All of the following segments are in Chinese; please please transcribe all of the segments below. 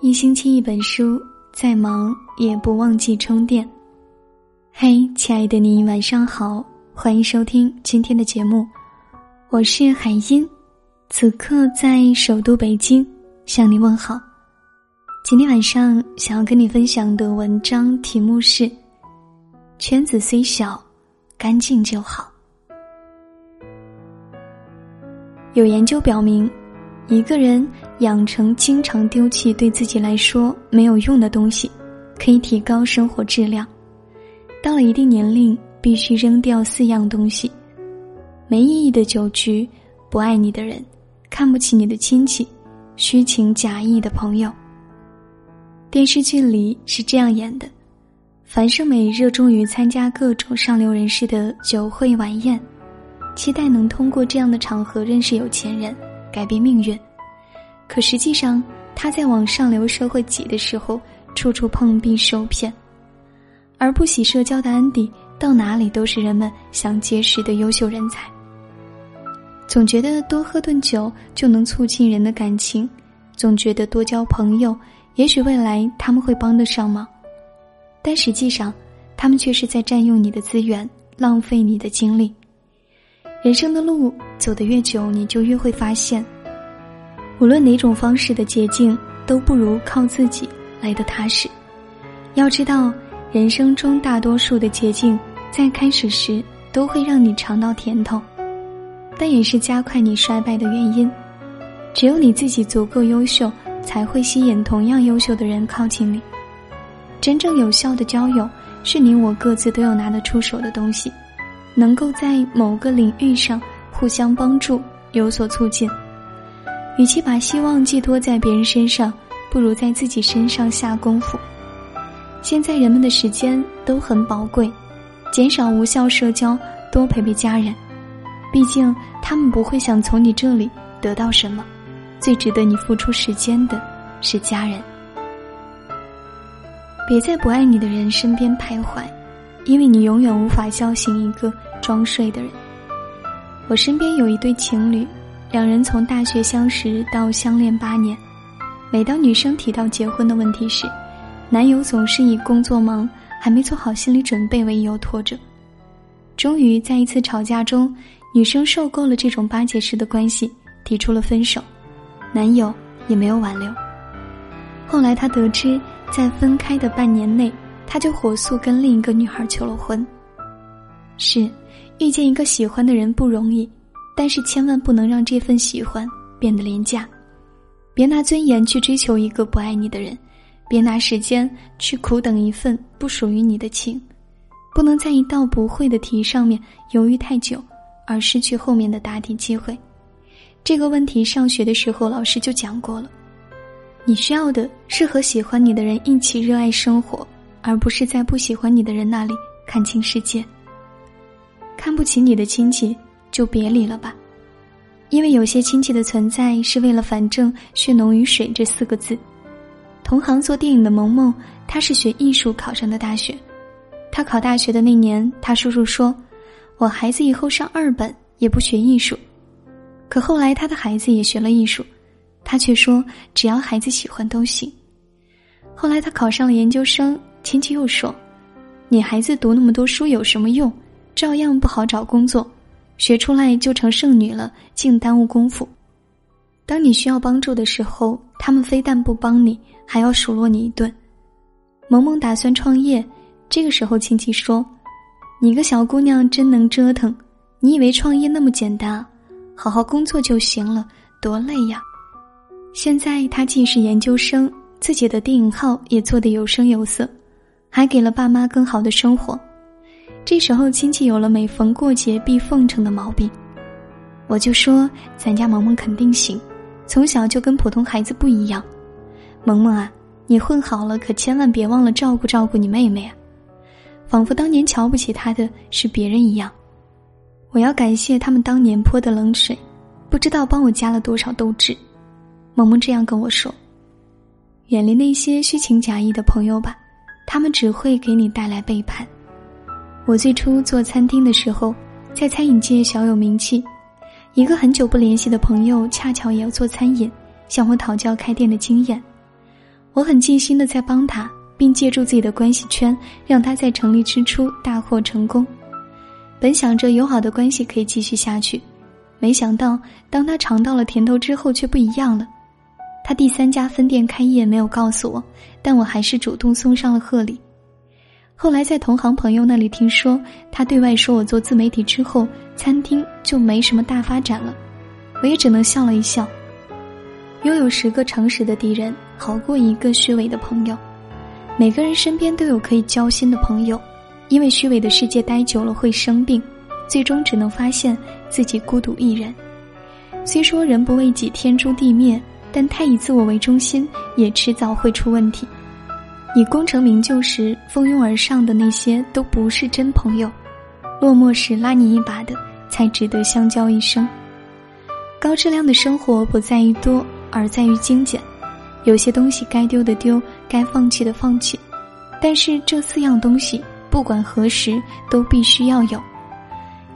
一星期一本书，再忙也不忘记充电。嘿，亲爱的你，晚上好，欢迎收听今天的节目，我是海音，此刻在首都北京向你问好。今天晚上想要跟你分享的文章题目是：圈子虽小，干净就好。有研究表明。一个人养成经常丢弃对自己来说没有用的东西，可以提高生活质量。到了一定年龄，必须扔掉四样东西：没意义的酒局、不爱你的人、看不起你的亲戚、虚情假意的朋友。电视剧里是这样演的：樊胜美热衷于参加各种上流人士的酒会晚宴，期待能通过这样的场合认识有钱人。改变命运，可实际上，他在往上流社会挤的时候，处处碰壁受骗；而不喜社交的安迪，到哪里都是人们想结识的优秀人才。总觉得多喝顿酒就能促进人的感情，总觉得多交朋友，也许未来他们会帮得上忙，但实际上，他们却是在占用你的资源，浪费你的精力。人生的路走得越久，你就越会发现，无论哪种方式的捷径，都不如靠自己来的踏实。要知道，人生中大多数的捷径，在开始时都会让你尝到甜头，但也是加快你衰败的原因。只有你自己足够优秀，才会吸引同样优秀的人靠近你。真正有效的交友，是你我各自都有拿得出手的东西。能够在某个领域上互相帮助，有所促进。与其把希望寄托在别人身上，不如在自己身上下功夫。现在人们的时间都很宝贵，减少无效社交，多陪陪家人。毕竟他们不会想从你这里得到什么，最值得你付出时间的是家人。别在不爱你的人身边徘徊，因为你永远无法叫醒一个。装睡的人。我身边有一对情侣，两人从大学相识到相恋八年。每当女生提到结婚的问题时，男友总是以工作忙、还没做好心理准备为由拖着。终于在一次吵架中，女生受够了这种巴结式的关系，提出了分手，男友也没有挽留。后来他得知，在分开的半年内，他就火速跟另一个女孩求了婚。是。遇见一个喜欢的人不容易，但是千万不能让这份喜欢变得廉价。别拿尊严去追求一个不爱你的人，别拿时间去苦等一份不属于你的情。不能在一道不会的题上面犹豫太久，而失去后面的答题机会。这个问题上学的时候老师就讲过了。你需要的是和喜欢你的人一起热爱生活，而不是在不喜欢你的人那里看清世界。看不起你的亲戚，就别理了吧，因为有些亲戚的存在是为了“反正血浓于水”这四个字。同行做电影的萌萌，他是学艺术考上的大学。他考大学的那年，他叔叔说：“我孩子以后上二本也不学艺术。”可后来他的孩子也学了艺术，他却说：“只要孩子喜欢都行。”后来他考上了研究生，亲戚又说：“你孩子读那么多书有什么用？”照样不好找工作，学出来就成剩女了，净耽误功夫。当你需要帮助的时候，他们非但不帮你，还要数落你一顿。萌萌打算创业，这个时候亲戚说：“你个小姑娘真能折腾，你以为创业那么简单？好好工作就行了，多累呀！”现在他既是研究生，自己的电影号也做得有声有色，还给了爸妈更好的生活。这时候，亲戚有了每逢过节必奉承的毛病，我就说咱家萌萌肯定行，从小就跟普通孩子不一样。萌萌啊，你混好了，可千万别忘了照顾照顾你妹妹啊！仿佛当年瞧不起她的是别人一样。我要感谢他们当年泼的冷水，不知道帮我加了多少斗志。萌萌这样跟我说：“远离那些虚情假意的朋友吧，他们只会给你带来背叛。”我最初做餐厅的时候，在餐饮界小有名气。一个很久不联系的朋友，恰巧也要做餐饮，向我讨教开店的经验。我很尽心的在帮他，并借助自己的关系圈，让他在成立之初大获成功。本想着友好的关系可以继续下去，没想到当他尝到了甜头之后，却不一样了。他第三家分店开业没有告诉我，但我还是主动送上了贺礼。后来在同行朋友那里听说，他对外说我做自媒体之后，餐厅就没什么大发展了。我也只能笑了一笑。拥有十个诚实的敌人，好过一个虚伪的朋友。每个人身边都有可以交心的朋友，因为虚伪的世界待久了会生病，最终只能发现自己孤独一人。虽说人不为己，天诛地灭。但太以自我为中心，也迟早会出问题。你功成名就时蜂拥而上的那些都不是真朋友，落寞时拉你一把的才值得相交一生。高质量的生活不在于多，而在于精简。有些东西该丢的丢，该放弃的放弃。但是这四样东西，不管何时都必须要有：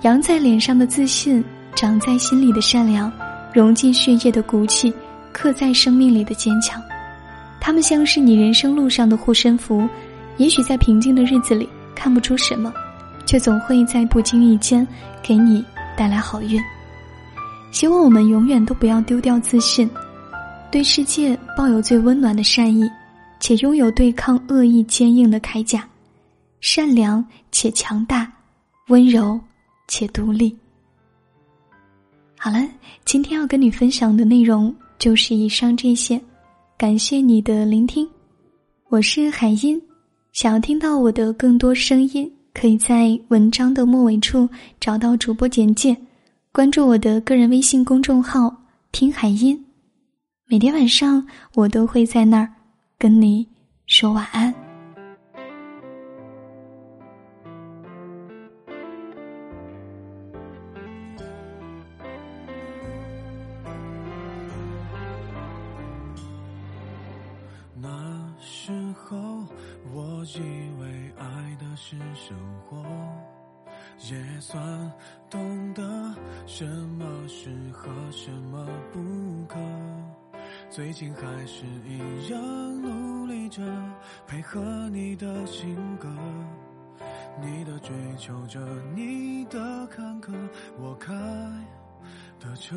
扬在脸上的自信，长在心里的善良，融进血液的骨气。刻在生命里的坚强，他们像是你人生路上的护身符。也许在平静的日子里看不出什么，却总会在不经意间给你带来好运。希望我们永远都不要丢掉自信，对世界抱有最温暖的善意，且拥有对抗恶意坚硬的铠甲，善良且强大，温柔且独立。好了，今天要跟你分享的内容。就是以上这些，感谢你的聆听，我是海音。想要听到我的更多声音，可以在文章的末尾处找到主播简介，关注我的个人微信公众号“听海音”，每天晚上我都会在那儿跟你说晚安。那时候，我以为爱的是生活也算懂得什么适合，什么不可。最近还是一样努力着，配合你的性格，你的追求着，你的坎坷，我开的车。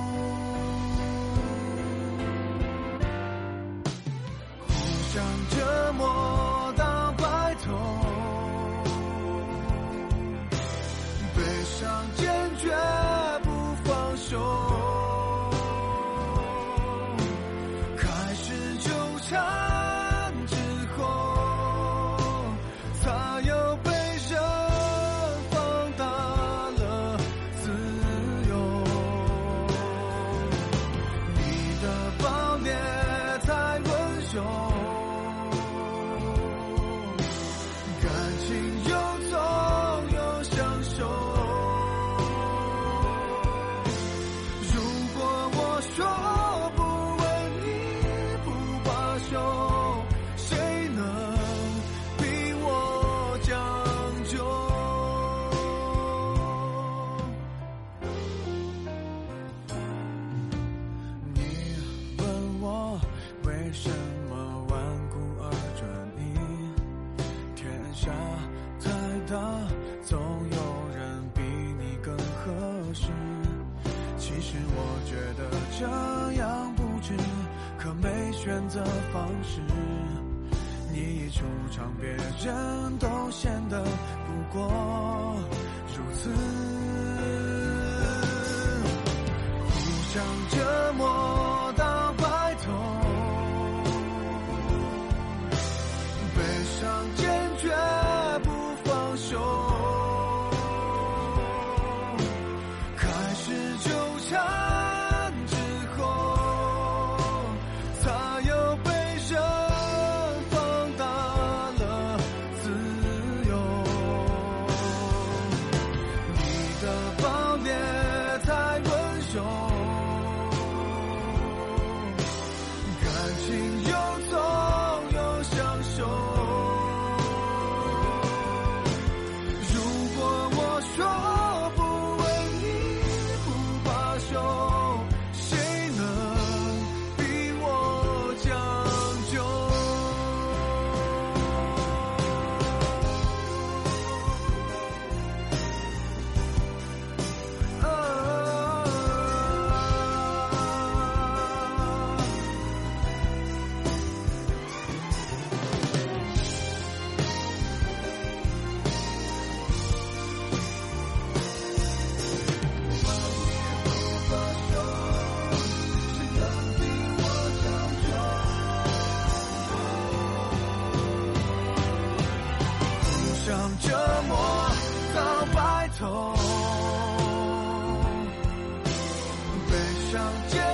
唱，别人都显得不过相见